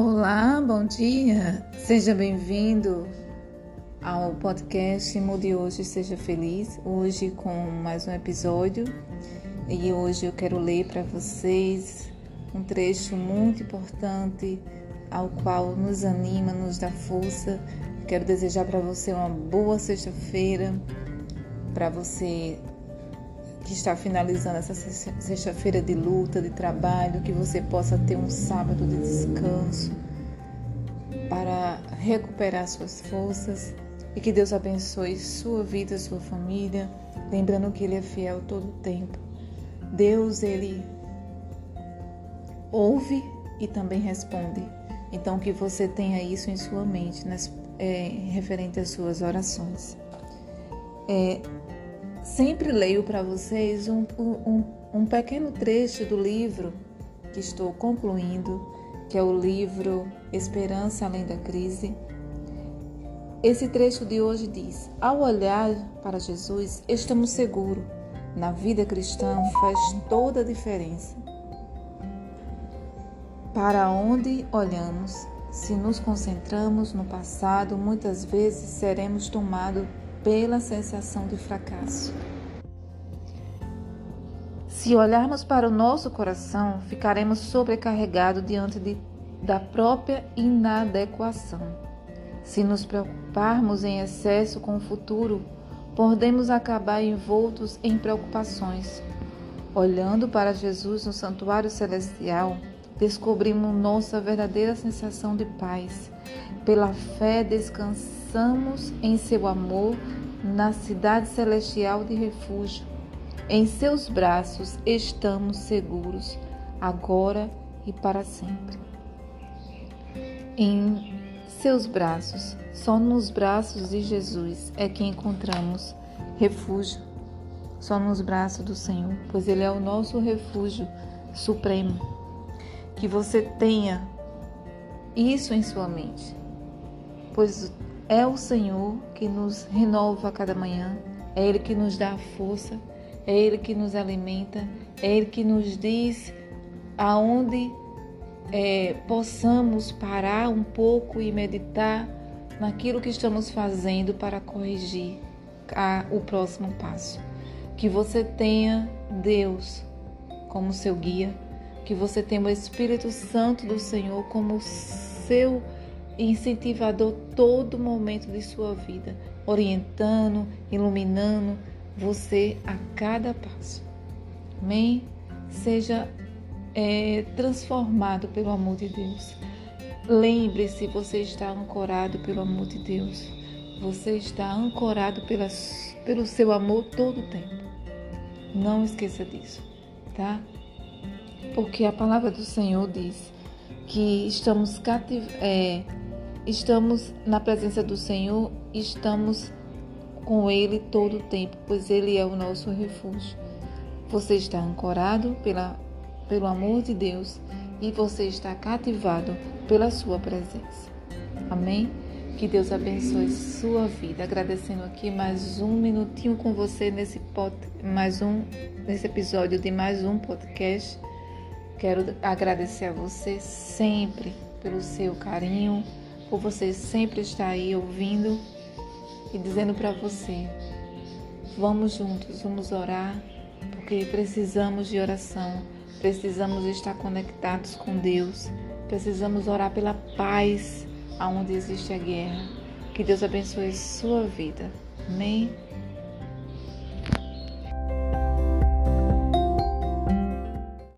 Olá, bom dia. Seja bem-vindo ao podcast Mude Hoje Seja Feliz. Hoje com mais um episódio e hoje eu quero ler para vocês um trecho muito importante ao qual nos anima, nos dá força. Quero desejar para você uma boa sexta-feira, para você que está finalizando essa sexta-feira de luta, de trabalho, que você possa ter um sábado de descanso para recuperar suas forças e que Deus abençoe sua vida, sua família, lembrando que Ele é fiel todo o tempo. Deus, Ele ouve e também responde. Então, que você tenha isso em sua mente, nas, é, referente às suas orações. É, Sempre leio para vocês um, um, um pequeno trecho do livro que estou concluindo, que é o livro Esperança Além da Crise. Esse trecho de hoje diz: Ao olhar para Jesus, estamos seguros. Na vida cristã faz toda a diferença. Para onde olhamos, se nos concentramos no passado, muitas vezes seremos tomados pela sensação de fracasso. Se olharmos para o nosso coração, ficaremos sobrecarregados diante de, da própria inadequação. Se nos preocuparmos em excesso com o futuro, podemos acabar envoltos em preocupações. Olhando para Jesus no santuário celestial, descobrimos nossa verdadeira sensação de paz. Pela fé, descansamos em seu amor na cidade celestial de refúgio. Em seus braços estamos seguros, agora e para sempre. Em seus braços, só nos braços de Jesus é que encontramos refúgio. Só nos braços do Senhor, pois Ele é o nosso refúgio supremo. Que você tenha isso em sua mente, pois é o Senhor que nos renova a cada manhã, é Ele que nos dá a força, é Ele que nos alimenta, é Ele que nos diz aonde é, possamos parar um pouco e meditar naquilo que estamos fazendo para corrigir a, o próximo passo. Que você tenha Deus como seu guia, que você tenha o Espírito Santo do Senhor como seu guia incentivador todo momento de sua vida, orientando, iluminando você a cada passo. Amém? Seja é, transformado pelo amor de Deus. Lembre-se, você está ancorado pelo amor de Deus. Você está ancorado pela, pelo seu amor todo o tempo. Não esqueça disso, tá? Porque a palavra do Senhor diz que estamos cativ é, Estamos na presença do Senhor, estamos com Ele todo o tempo, pois Ele é o nosso refúgio. Você está ancorado pela, pelo amor de Deus e você está cativado pela Sua presença. Amém? Que Deus abençoe sua vida. Agradecendo aqui mais um minutinho com você nesse, pod, mais um, nesse episódio de mais um podcast. Quero agradecer a você sempre pelo seu carinho por você sempre estar aí ouvindo e dizendo para você: vamos juntos, vamos orar, porque precisamos de oração, precisamos estar conectados com Deus, precisamos orar pela paz aonde existe a guerra. Que Deus abençoe sua vida. Amém?